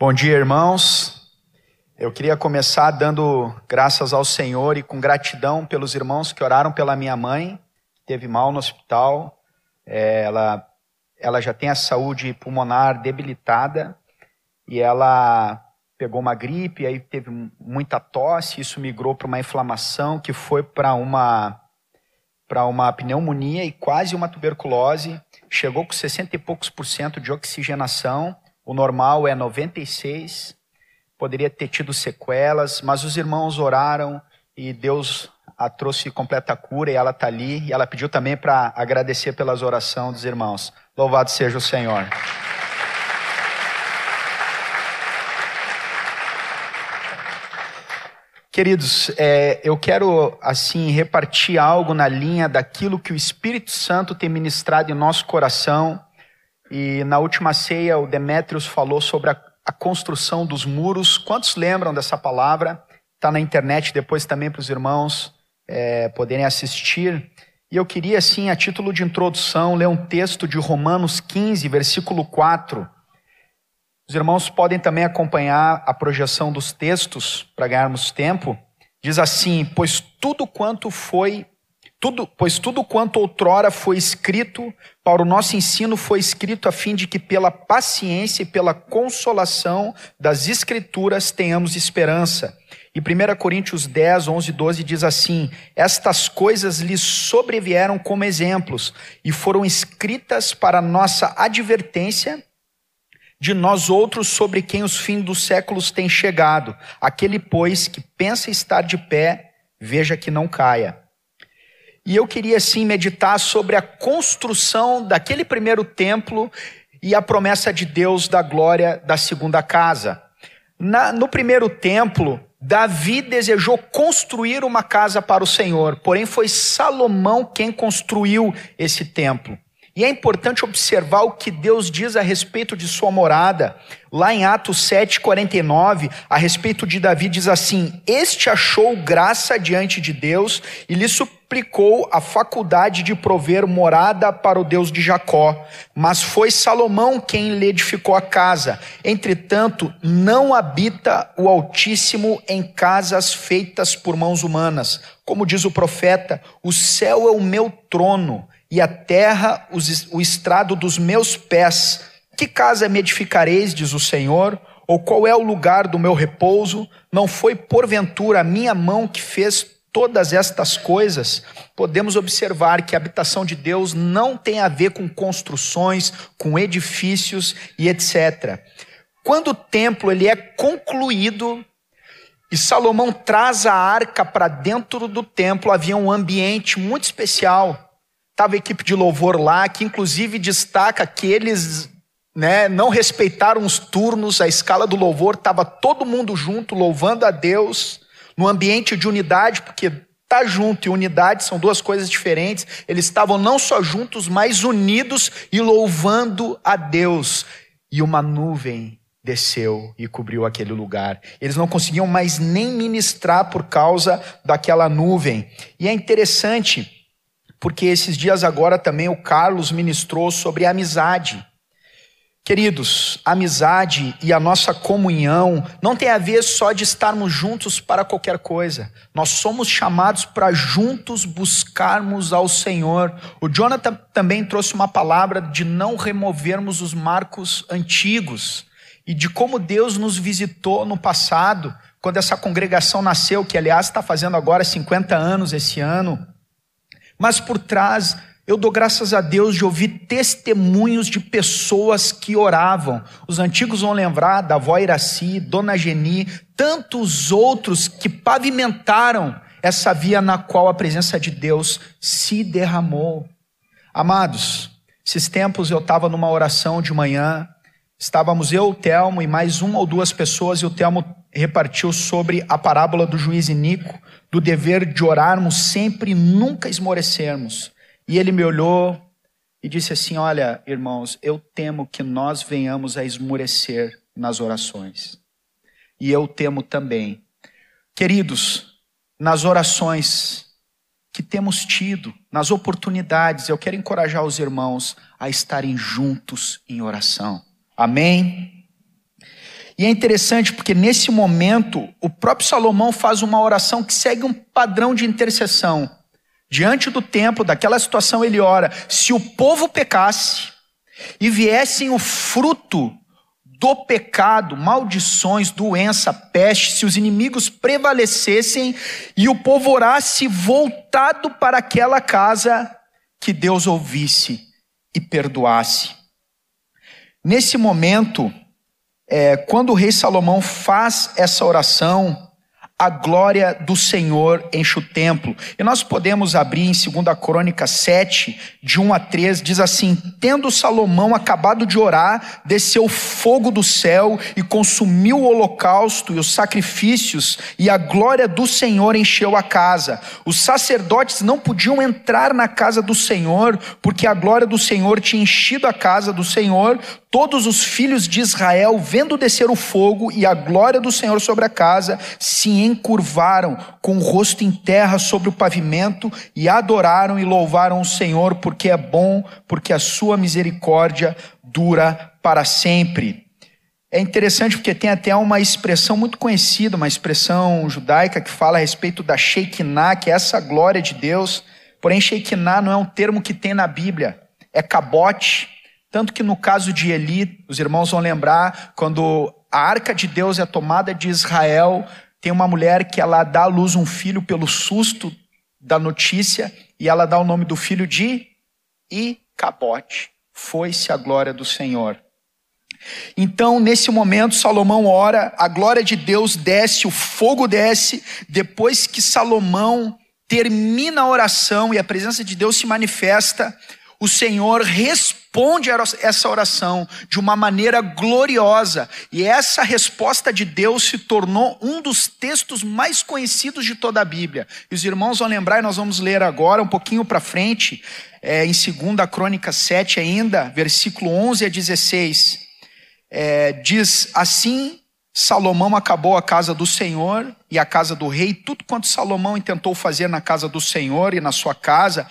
Bom dia, irmãos. Eu queria começar dando graças ao Senhor e com gratidão pelos irmãos que oraram pela minha mãe, que teve mal no hospital. É, ela, ela já tem a saúde pulmonar debilitada e ela pegou uma gripe, aí teve muita tosse, isso migrou para uma inflamação que foi para uma para uma pneumonia e quase uma tuberculose. Chegou com 60 e poucos por cento de oxigenação o normal é 96, poderia ter tido sequelas, mas os irmãos oraram e Deus a trouxe completa cura e ela está ali. E ela pediu também para agradecer pelas orações dos irmãos. Louvado seja o Senhor. Queridos, é, eu quero assim repartir algo na linha daquilo que o Espírito Santo tem ministrado em nosso coração e na última ceia, o Demétrios falou sobre a, a construção dos muros. Quantos lembram dessa palavra? Está na internet depois também para os irmãos é, poderem assistir. E eu queria, assim, a título de introdução, ler um texto de Romanos 15, versículo 4. Os irmãos podem também acompanhar a projeção dos textos para ganharmos tempo. Diz assim: Pois tudo quanto foi tudo, pois tudo quanto outrora foi escrito para o nosso ensino foi escrito a fim de que pela paciência e pela consolação das escrituras tenhamos esperança. E 1 Coríntios 10, 11 e 12 diz assim: Estas coisas lhes sobrevieram como exemplos e foram escritas para nossa advertência de nós outros sobre quem os fins dos séculos têm chegado. Aquele, pois, que pensa estar de pé, veja que não caia. E eu queria sim meditar sobre a construção daquele primeiro templo e a promessa de Deus da glória da segunda casa. Na, no primeiro templo, Davi desejou construir uma casa para o Senhor, porém foi Salomão quem construiu esse templo. E é importante observar o que Deus diz a respeito de sua morada. Lá em Atos 7,49, a respeito de Davi, diz assim: Este achou graça diante de Deus e lhe suplicou a faculdade de prover morada para o Deus de Jacó. Mas foi Salomão quem lhe edificou a casa. Entretanto, não habita o Altíssimo em casas feitas por mãos humanas. Como diz o profeta: O céu é o meu trono e a terra o estrado dos meus pés. Que casa me edificareis, diz o Senhor? Ou qual é o lugar do meu repouso? Não foi porventura a minha mão que fez todas estas coisas? Podemos observar que a habitação de Deus não tem a ver com construções, com edifícios e etc. Quando o templo ele é concluído, e Salomão traz a arca para dentro do templo, havia um ambiente muito especial. Estava a equipe de louvor lá, que inclusive destaca que eles né, não respeitaram os turnos, a escala do louvor, estava todo mundo junto, louvando a Deus, no ambiente de unidade, porque estar tá junto e unidade são duas coisas diferentes. Eles estavam não só juntos, mas unidos e louvando a Deus. E uma nuvem desceu e cobriu aquele lugar. Eles não conseguiam mais nem ministrar por causa daquela nuvem. E é interessante porque esses dias agora também o Carlos ministrou sobre amizade. Queridos, amizade e a nossa comunhão não tem a ver só de estarmos juntos para qualquer coisa. Nós somos chamados para juntos buscarmos ao Senhor. O Jonathan também trouxe uma palavra de não removermos os marcos antigos e de como Deus nos visitou no passado, quando essa congregação nasceu, que aliás está fazendo agora 50 anos esse ano. Mas por trás, eu dou graças a Deus de ouvir testemunhos de pessoas que oravam. Os antigos vão lembrar da avó Iraci, Dona Geni, tantos outros que pavimentaram essa via na qual a presença de Deus se derramou. Amados, esses tempos eu estava numa oração de manhã, estávamos eu, o Telmo e mais uma ou duas pessoas, e o Telmo repartiu sobre a parábola do juiz Inico, do dever de orarmos sempre e nunca esmorecermos. E ele me olhou e disse assim: Olha, irmãos, eu temo que nós venhamos a esmorecer nas orações. E eu temo também. Queridos, nas orações que temos tido, nas oportunidades, eu quero encorajar os irmãos a estarem juntos em oração. Amém? E é interessante porque nesse momento o próprio Salomão faz uma oração que segue um padrão de intercessão. Diante do templo, daquela situação, ele ora: se o povo pecasse e viessem o fruto do pecado, maldições, doença, peste, se os inimigos prevalecessem e o povo orasse voltado para aquela casa, que Deus ouvisse e perdoasse. Nesse momento, é, quando o rei Salomão faz essa oração, a glória do Senhor enche o templo. E nós podemos abrir em 2 Crônica 7, de 1 a 3, diz assim: Tendo Salomão acabado de orar, desceu fogo do céu e consumiu o holocausto e os sacrifícios, e a glória do Senhor encheu a casa. Os sacerdotes não podiam entrar na casa do Senhor, porque a glória do Senhor tinha enchido a casa do Senhor. Todos os filhos de Israel, vendo descer o fogo e a glória do Senhor sobre a casa, se encurvaram com o rosto em terra sobre o pavimento e adoraram e louvaram o Senhor, porque é bom, porque a sua misericórdia dura para sempre. É interessante porque tem até uma expressão muito conhecida, uma expressão judaica que fala a respeito da Shekinah, que é essa glória de Deus. Porém, Shekinah não é um termo que tem na Bíblia, é cabote. Tanto que no caso de Eli, os irmãos vão lembrar, quando a arca de Deus é tomada de Israel, tem uma mulher que ela dá à luz um filho pelo susto da notícia e ela dá o nome do filho de Icabote. Foi-se a glória do Senhor. Então, nesse momento, Salomão ora, a glória de Deus desce, o fogo desce. Depois que Salomão termina a oração e a presença de Deus se manifesta, o Senhor responde essa oração de uma maneira gloriosa, e essa resposta de Deus se tornou um dos textos mais conhecidos de toda a Bíblia. E os irmãos vão lembrar, e nós vamos ler agora, um pouquinho para frente, é, em 2 Crônica 7 ainda, versículo 11 a 16, é, diz assim: Salomão acabou a casa do Senhor e a casa do rei, tudo quanto Salomão intentou fazer na casa do Senhor e na sua casa,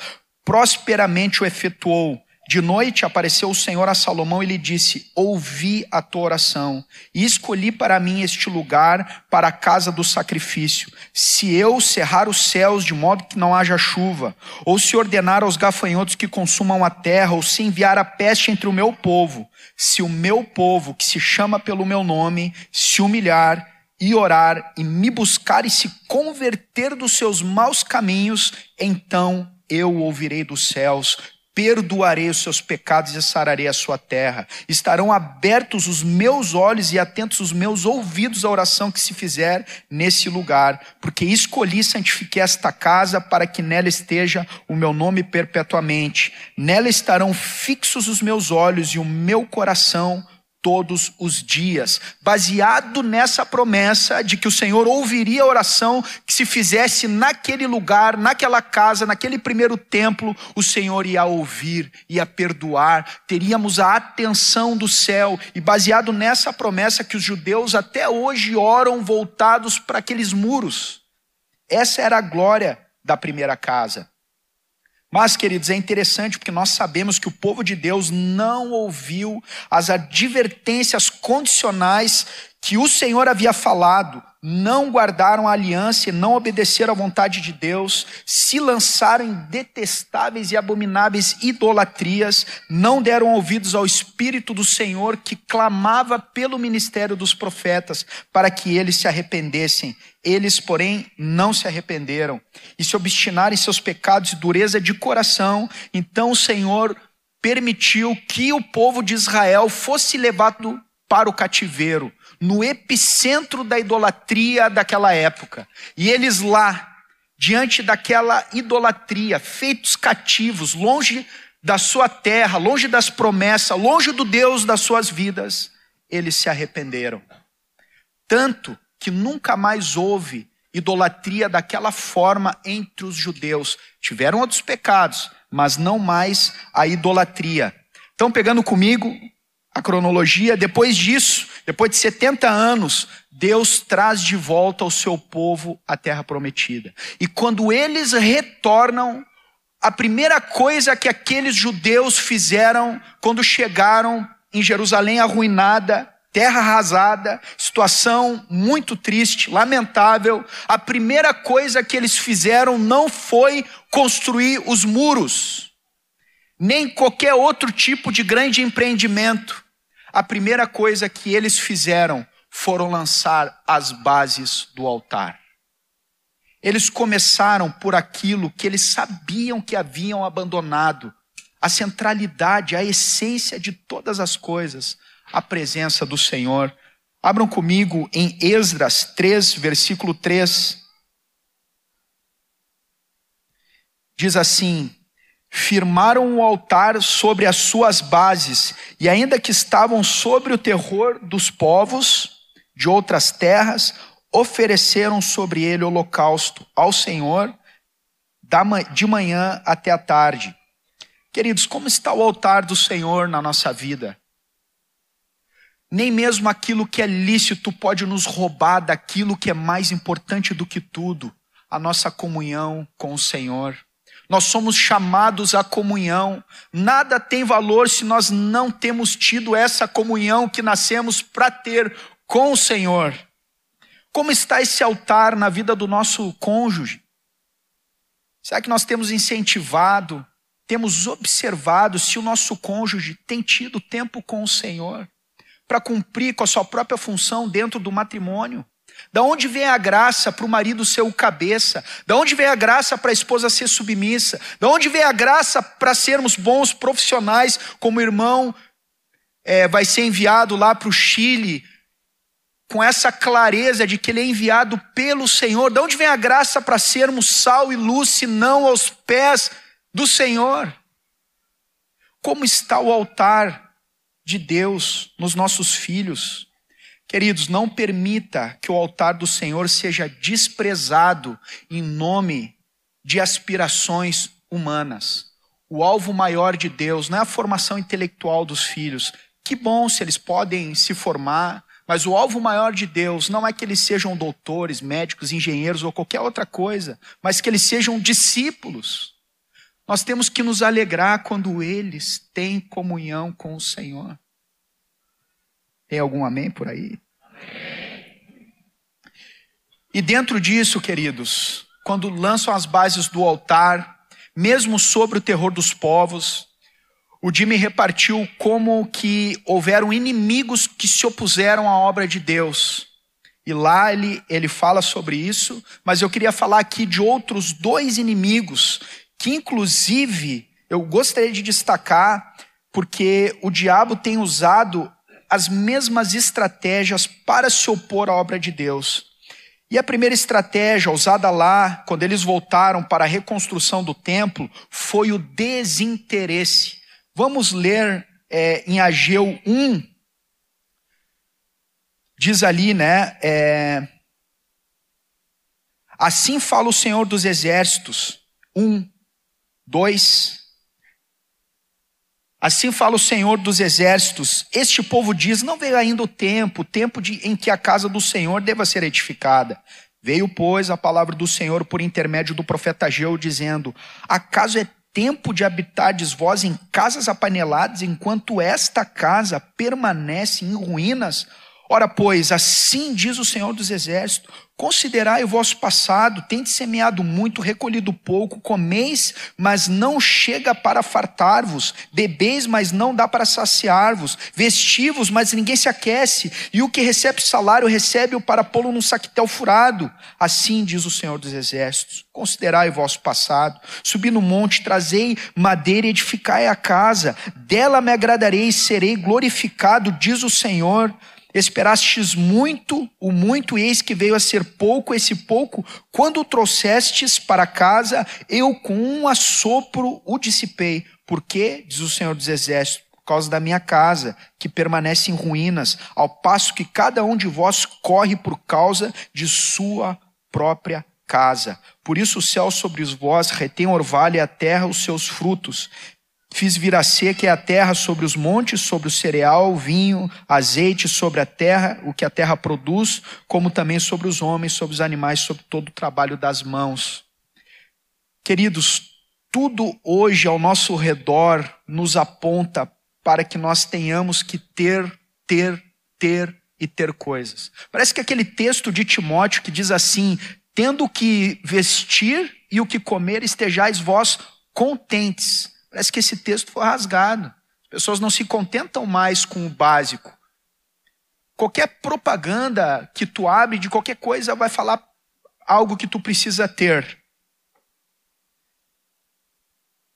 prosperamente o efetuou. De noite apareceu o Senhor a Salomão e lhe disse: Ouvi a tua oração e escolhi para mim este lugar para a casa do sacrifício. Se eu cerrar os céus de modo que não haja chuva, ou se ordenar aos gafanhotos que consumam a terra, ou se enviar a peste entre o meu povo, se o meu povo, que se chama pelo meu nome, se humilhar e orar e me buscar e se converter dos seus maus caminhos, então eu ouvirei dos céus, perdoarei os seus pecados e sararei a sua terra. Estarão abertos os meus olhos e atentos os meus ouvidos à oração que se fizer nesse lugar, porque escolhi e santifiquei esta casa para que nela esteja o meu nome perpetuamente. Nela estarão fixos os meus olhos e o meu coração todos os dias, baseado nessa promessa de que o Senhor ouviria a oração que se fizesse naquele lugar, naquela casa, naquele primeiro templo, o Senhor ia ouvir, ia perdoar, teríamos a atenção do céu, e baseado nessa promessa que os judeus até hoje oram voltados para aqueles muros. Essa era a glória da primeira casa. Mas, queridos, é interessante porque nós sabemos que o povo de Deus não ouviu as advertências condicionais que o Senhor havia falado, não guardaram a aliança e não obedeceram à vontade de Deus, se lançaram em detestáveis e abomináveis idolatrias, não deram ouvidos ao Espírito do Senhor que clamava pelo ministério dos profetas para que eles se arrependessem. Eles, porém, não se arrependeram e se obstinaram em seus pecados e dureza de coração. Então o Senhor permitiu que o povo de Israel fosse levado para o cativeiro no epicentro da idolatria daquela época. E eles lá, diante daquela idolatria, feitos cativos, longe da sua terra, longe das promessas, longe do Deus das suas vidas, eles se arrependeram. Tanto que nunca mais houve idolatria daquela forma entre os judeus. Tiveram outros pecados, mas não mais a idolatria. Então, pegando comigo a cronologia, depois disso, depois de 70 anos, Deus traz de volta o seu povo à terra prometida. E quando eles retornam, a primeira coisa que aqueles judeus fizeram quando chegaram em Jerusalém arruinada terra arrasada, situação muito triste, lamentável. A primeira coisa que eles fizeram não foi construir os muros, nem qualquer outro tipo de grande empreendimento. A primeira coisa que eles fizeram foram lançar as bases do altar. Eles começaram por aquilo que eles sabiam que haviam abandonado, a centralidade, a essência de todas as coisas, a presença do Senhor. Abram comigo em Esdras 3, versículo 3. Diz assim: Firmaram o altar sobre as suas bases, e ainda que estavam sobre o terror dos povos de outras terras, ofereceram sobre ele holocausto ao Senhor de manhã até a tarde. Queridos, como está o altar do Senhor na nossa vida? Nem mesmo aquilo que é lícito pode nos roubar daquilo que é mais importante do que tudo, a nossa comunhão com o Senhor. Nós somos chamados à comunhão. Nada tem valor se nós não temos tido essa comunhão que nascemos para ter com o Senhor. Como está esse altar na vida do nosso cônjuge? Será que nós temos incentivado, temos observado se o nosso cônjuge tem tido tempo com o Senhor? para cumprir com a sua própria função dentro do matrimônio? Da onde vem a graça para o marido ser o cabeça? Da onde vem a graça para a esposa ser submissa? Da onde vem a graça para sermos bons profissionais, como o irmão é, vai ser enviado lá para o Chile, com essa clareza de que ele é enviado pelo Senhor? Da onde vem a graça para sermos sal e luz, se não aos pés do Senhor? Como está o altar de Deus nos nossos filhos. Queridos, não permita que o altar do Senhor seja desprezado em nome de aspirações humanas. O alvo maior de Deus não é a formação intelectual dos filhos. Que bom se eles podem se formar, mas o alvo maior de Deus não é que eles sejam doutores, médicos, engenheiros ou qualquer outra coisa, mas que eles sejam discípulos. Nós temos que nos alegrar quando eles têm comunhão com o Senhor. Tem algum amém por aí? E dentro disso, queridos, quando lançam as bases do altar, mesmo sobre o terror dos povos, o Jimmy repartiu como que houveram inimigos que se opuseram à obra de Deus. E lá ele, ele fala sobre isso, mas eu queria falar aqui de outros dois inimigos que inclusive eu gostaria de destacar, porque o diabo tem usado as mesmas estratégias para se opor à obra de Deus. E a primeira estratégia usada lá, quando eles voltaram para a reconstrução do templo, foi o desinteresse. Vamos ler é, em Ageu 1, diz ali, né? É, assim fala o Senhor dos Exércitos, 1, 2. Assim fala o Senhor dos Exércitos: Este povo diz: Não veio ainda o tempo, o tempo de, em que a casa do Senhor deva ser edificada. Veio, pois, a palavra do Senhor por intermédio do profeta Ageu, dizendo: Acaso é tempo de habitardes vós em casas apaneladas, enquanto esta casa permanece em ruínas? Ora, pois, assim diz o Senhor dos Exércitos: Considerai o vosso passado, tende semeado muito, recolhido pouco, comeis, mas não chega para fartar-vos, bebeis, mas não dá para saciar-vos, vestivos, mas ninguém se aquece, e o que recebe salário recebe-o para pô-lo num saquetel furado. Assim diz o Senhor dos Exércitos: Considerai o vosso passado, subi no monte, trazei madeira e edificai a casa, dela me agradarei e serei glorificado, diz o Senhor. Esperastes muito, o muito, eis que veio a ser pouco, esse pouco, quando o trouxestes para casa, eu com um assopro o dissipei. Por quê? Diz o Senhor dos Exércitos, por causa da minha casa, que permanece em ruínas, ao passo que cada um de vós corre por causa de sua própria casa. Por isso o céu sobre vós retém orvalho e a terra os seus frutos. Fiz vir a seca e a terra sobre os montes, sobre o cereal, vinho, azeite sobre a terra, o que a terra produz, como também sobre os homens, sobre os animais, sobre todo o trabalho das mãos. Queridos, tudo hoje ao nosso redor nos aponta para que nós tenhamos que ter, ter, ter e ter coisas. Parece que aquele texto de Timóteo que diz assim: tendo o que vestir e o que comer, estejais vós contentes. Parece que esse texto foi rasgado. As pessoas não se contentam mais com o básico. Qualquer propaganda que tu abre de qualquer coisa vai falar algo que tu precisa ter.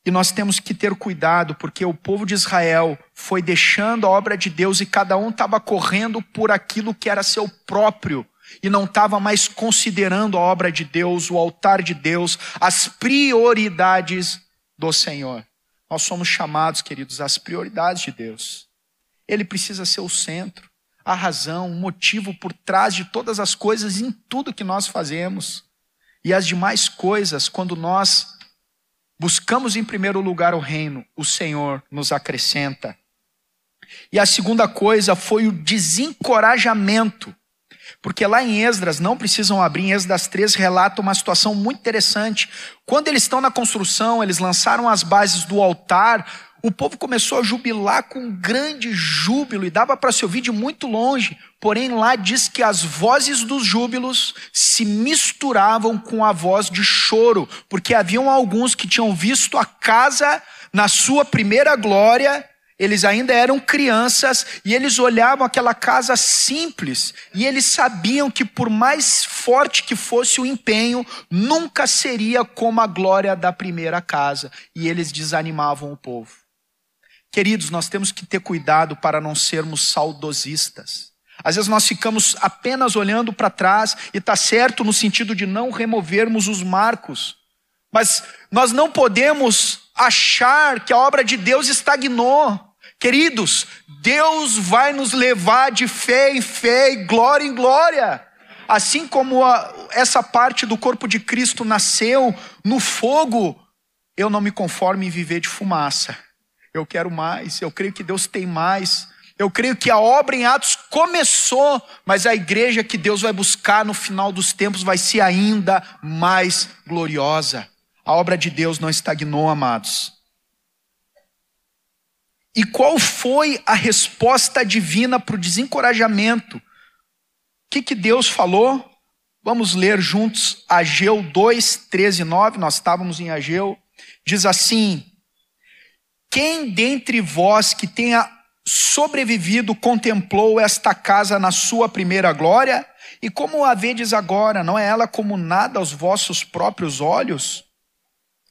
E nós temos que ter cuidado, porque o povo de Israel foi deixando a obra de Deus e cada um estava correndo por aquilo que era seu próprio e não estava mais considerando a obra de Deus, o altar de Deus, as prioridades do Senhor. Nós somos chamados, queridos, às prioridades de Deus. Ele precisa ser o centro, a razão, o motivo por trás de todas as coisas em tudo que nós fazemos. E as demais coisas, quando nós buscamos em primeiro lugar o reino, o Senhor nos acrescenta. E a segunda coisa foi o desencorajamento. Porque lá em Esdras, não precisam abrir, em Esdras 3 relata uma situação muito interessante. Quando eles estão na construção, eles lançaram as bases do altar, o povo começou a jubilar com grande júbilo e dava para se ouvir de muito longe. Porém, lá diz que as vozes dos júbilos se misturavam com a voz de choro, porque haviam alguns que tinham visto a casa na sua primeira glória, eles ainda eram crianças e eles olhavam aquela casa simples e eles sabiam que, por mais forte que fosse o empenho, nunca seria como a glória da primeira casa, e eles desanimavam o povo. Queridos, nós temos que ter cuidado para não sermos saudosistas. Às vezes nós ficamos apenas olhando para trás e está certo no sentido de não removermos os marcos. Mas nós não podemos achar que a obra de Deus estagnou. Queridos, Deus vai nos levar de fé em fé e glória em glória. Assim como a, essa parte do corpo de Cristo nasceu no fogo, eu não me conformo em viver de fumaça. Eu quero mais, eu creio que Deus tem mais. Eu creio que a obra em Atos começou, mas a igreja que Deus vai buscar no final dos tempos vai ser ainda mais gloriosa. A obra de Deus não estagnou, amados. E qual foi a resposta divina para o desencorajamento? O que, que Deus falou? Vamos ler juntos Ageu 2, 13 e 9. Nós estávamos em Ageu. Diz assim: quem dentre vós que tenha sobrevivido contemplou esta casa na sua primeira glória? E como a vedes agora, não é ela como nada aos vossos próprios olhos?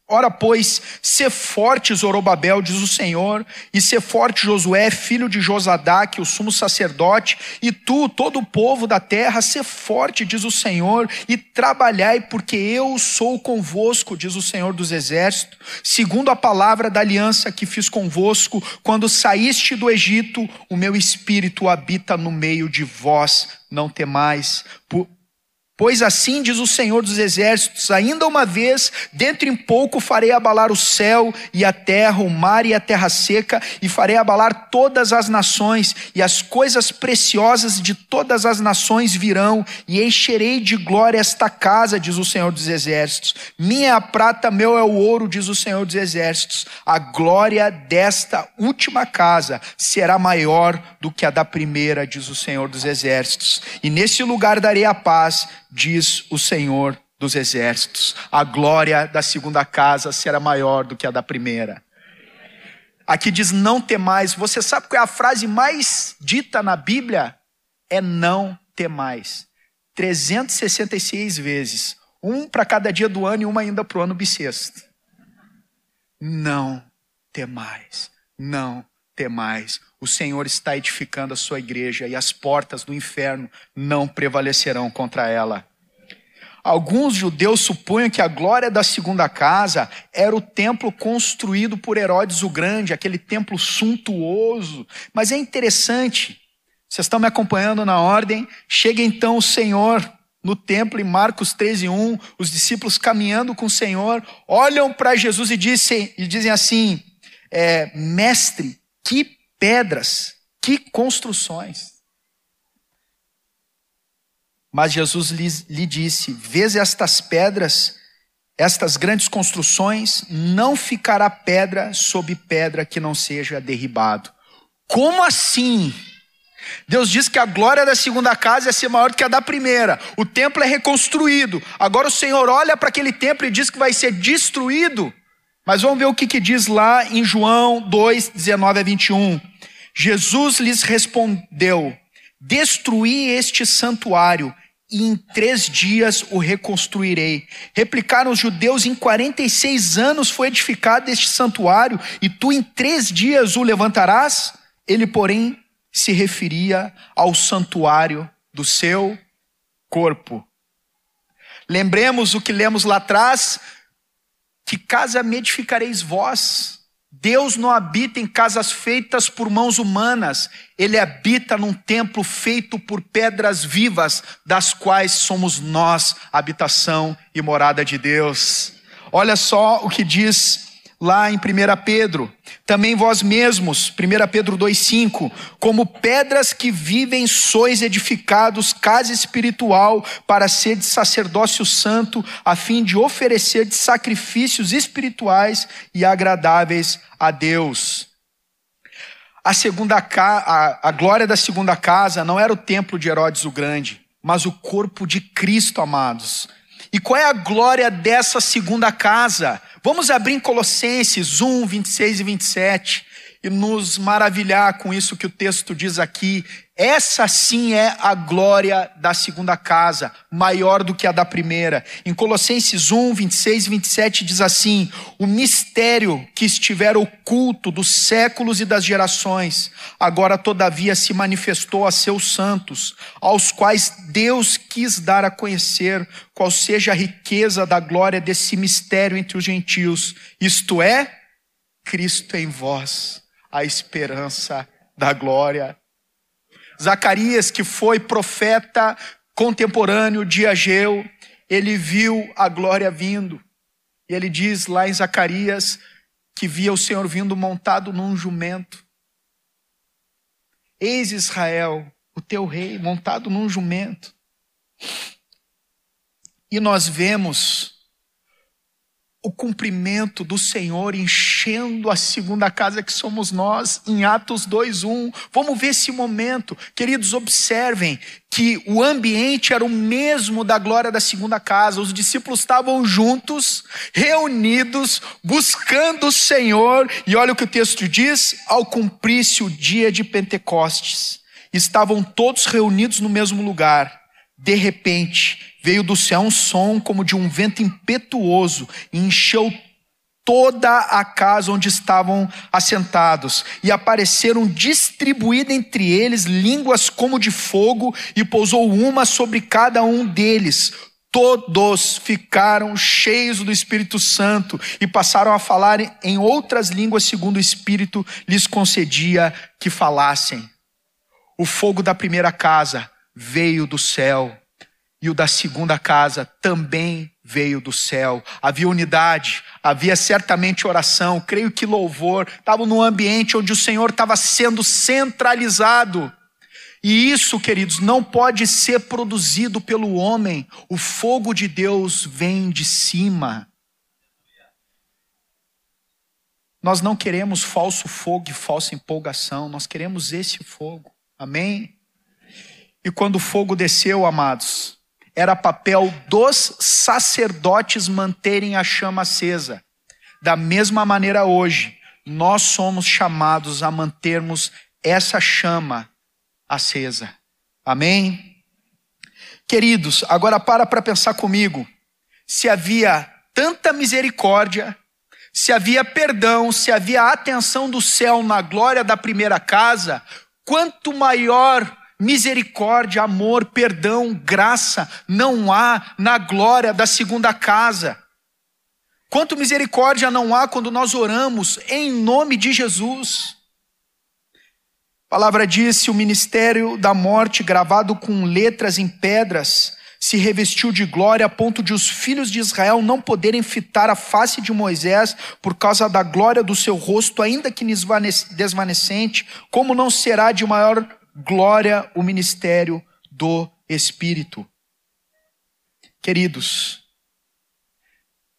Ora, pois, se forte, Zorobabel, diz o Senhor, e se forte, Josué, filho de Josadaque, o sumo sacerdote, e tu, todo o povo da terra, se forte, diz o Senhor, e trabalhai, porque eu sou convosco, diz o Senhor dos exércitos, segundo a palavra da aliança que fiz convosco, quando saíste do Egito, o meu espírito habita no meio de vós, não temais, Pois assim diz o Senhor dos Exércitos: ainda uma vez, dentro em pouco, farei abalar o céu e a terra, o mar e a terra seca, e farei abalar todas as nações, e as coisas preciosas de todas as nações virão, e encherei de glória esta casa, diz o Senhor dos Exércitos. Minha é a prata, meu é o ouro, diz o Senhor dos Exércitos. A glória desta última casa será maior do que a da primeira, diz o Senhor dos Exércitos. E nesse lugar darei a paz diz o Senhor dos exércitos. A glória da segunda casa será maior do que a da primeira. Aqui diz não temais. Você sabe qual é a frase mais dita na Bíblia? É não temais. 366 vezes. Um para cada dia do ano e uma ainda para o ano bissexto. Não temais. Não temais. O Senhor está edificando a sua igreja e as portas do inferno não prevalecerão contra ela. Alguns judeus supunham que a glória da segunda casa era o templo construído por Herodes o Grande, aquele templo suntuoso. Mas é interessante, vocês estão me acompanhando na ordem? Chega então o Senhor no templo em Marcos 13, 1, os discípulos caminhando com o Senhor, olham para Jesus e dizem, e dizem assim: é, Mestre, que pedras, que construções. Mas Jesus lhe, disse: Vês estas pedras, estas grandes construções, não ficará pedra sobre pedra que não seja derribado. Como assim? Deus diz que a glória da segunda casa é ser maior do que a da primeira. O templo é reconstruído. Agora o Senhor olha para aquele templo e diz que vai ser destruído. Mas vamos ver o que, que diz lá em João 2, 19 a 21. Jesus lhes respondeu: Destruí este santuário e em três dias o reconstruirei. Replicaram os judeus: em 46 anos foi edificado este santuário, e tu em três dias o levantarás? Ele, porém, se referia ao santuário do seu corpo. Lembremos o que lemos lá atrás: que casa me edificareis vós? Deus não habita em casas feitas por mãos humanas, ele habita num templo feito por pedras vivas, das quais somos nós, habitação e morada de Deus. Olha só o que diz lá em 1 Pedro. Também vós mesmos, 1 Pedro 2,5, como pedras que vivem, sois edificados, casa espiritual, para ser de sacerdócio santo, a fim de oferecer de sacrifícios espirituais e agradáveis a Deus. A, segunda a, a glória da segunda casa não era o templo de Herodes o Grande, mas o corpo de Cristo, amados. E qual é a glória dessa segunda casa? Vamos abrir em Colossenses 1, 26 e 27 e nos maravilhar com isso que o texto diz aqui. Essa sim é a glória da segunda casa, maior do que a da primeira. Em Colossenses 1, 26 e 27 diz assim: O mistério que estiver oculto dos séculos e das gerações, agora todavia se manifestou a seus santos, aos quais Deus quis dar a conhecer qual seja a riqueza da glória desse mistério entre os gentios, isto é, Cristo em vós a esperança da glória. Zacarias, que foi profeta contemporâneo de Ageu, ele viu a glória vindo. E ele diz lá em Zacarias que via o Senhor vindo montado num jumento. Eis Israel, o teu rei, montado num jumento. E nós vemos o cumprimento do Senhor enchendo a segunda casa que somos nós, em Atos 2:1. Vamos ver esse momento. Queridos, observem que o ambiente era o mesmo da glória da segunda casa. Os discípulos estavam juntos, reunidos, buscando o Senhor, e olha o que o texto diz: ao cumprir-se o dia de Pentecostes, estavam todos reunidos no mesmo lugar. De repente, veio do céu um som como de um vento impetuoso e encheu toda a casa onde estavam assentados, e apareceram distribuídas entre eles línguas como de fogo, e pousou uma sobre cada um deles. Todos ficaram cheios do Espírito Santo e passaram a falar em outras línguas, segundo o Espírito lhes concedia que falassem. O fogo da primeira casa veio do céu e o da segunda casa também veio do céu. Havia unidade, havia certamente oração, creio que louvor. Estava num ambiente onde o Senhor estava sendo centralizado. E isso, queridos, não pode ser produzido pelo homem. O fogo de Deus vem de cima. Nós não queremos falso fogo e falsa empolgação, nós queremos esse fogo. Amém? E quando o fogo desceu, amados, era papel dos sacerdotes manterem a chama acesa. Da mesma maneira, hoje, nós somos chamados a mantermos essa chama acesa. Amém? Queridos, agora para para pensar comigo. Se havia tanta misericórdia, se havia perdão, se havia atenção do céu na glória da primeira casa, quanto maior misericórdia, amor, perdão, graça não há na glória da segunda casa. Quanto misericórdia não há quando nós oramos em nome de Jesus. A palavra diz: o ministério da morte, gravado com letras em pedras, se revestiu de glória a ponto de os filhos de Israel não poderem fitar a face de Moisés por causa da glória do seu rosto, ainda que desvanecente, como não será de maior glória o ministério do Espírito. Queridos,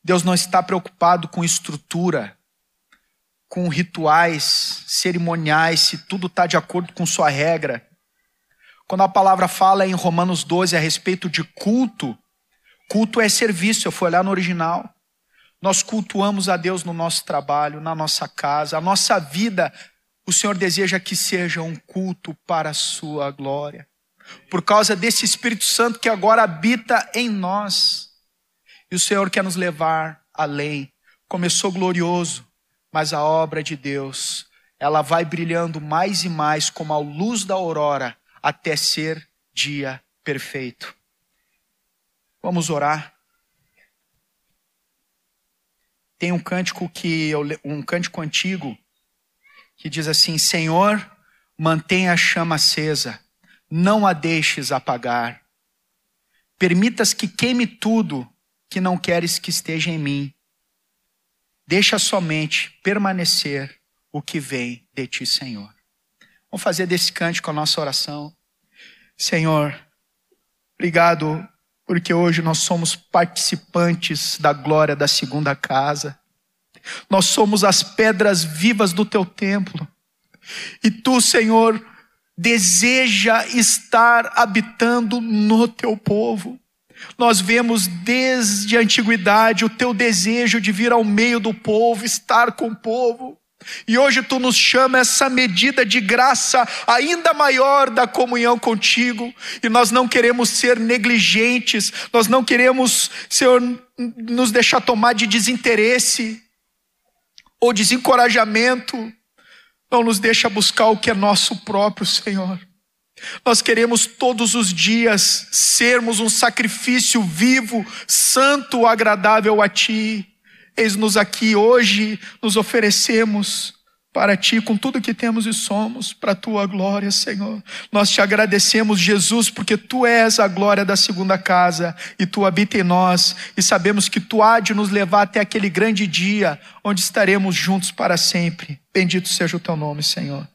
Deus não está preocupado com estrutura, com rituais cerimoniais, se tudo está de acordo com sua regra. Quando a palavra fala em Romanos 12 a respeito de culto, culto é serviço, eu fui olhar no original. Nós cultuamos a Deus no nosso trabalho, na nossa casa, a nossa vida. O Senhor deseja que seja um culto para a sua glória. Por causa desse Espírito Santo que agora habita em nós. E o Senhor quer nos levar além. Começou glorioso, mas a obra de Deus, ela vai brilhando mais e mais como a luz da aurora até ser dia perfeito. Vamos orar. Tem um cântico que eu, um cântico antigo que diz assim: Senhor, mantenha a chama acesa, não a deixes apagar. Permitas que queime tudo que não queres que esteja em mim. Deixa somente permanecer o que vem de ti, Senhor. Vamos fazer desse cântico a nossa oração. Senhor, obrigado porque hoje nós somos participantes da glória da segunda casa. Nós somos as pedras vivas do teu templo. E tu, Senhor, deseja estar habitando no teu povo. Nós vemos desde a antiguidade o teu desejo de vir ao meio do povo, estar com o povo. E hoje tu nos chama essa medida de graça ainda maior da comunhão contigo, e nós não queremos ser negligentes, nós não queremos, Senhor, nos deixar tomar de desinteresse ou desencorajamento, não nos deixa buscar o que é nosso próprio, Senhor. Nós queremos todos os dias sermos um sacrifício vivo, santo, agradável a Ti. Eis-nos aqui hoje, nos oferecemos para Ti com tudo que temos e somos, para a Tua glória, Senhor. Nós te agradecemos, Jesus, porque Tu és a glória da segunda casa e Tu habita em nós e sabemos que Tu há de nos levar até aquele grande dia onde estaremos juntos para sempre. Bendito seja o Teu nome, Senhor.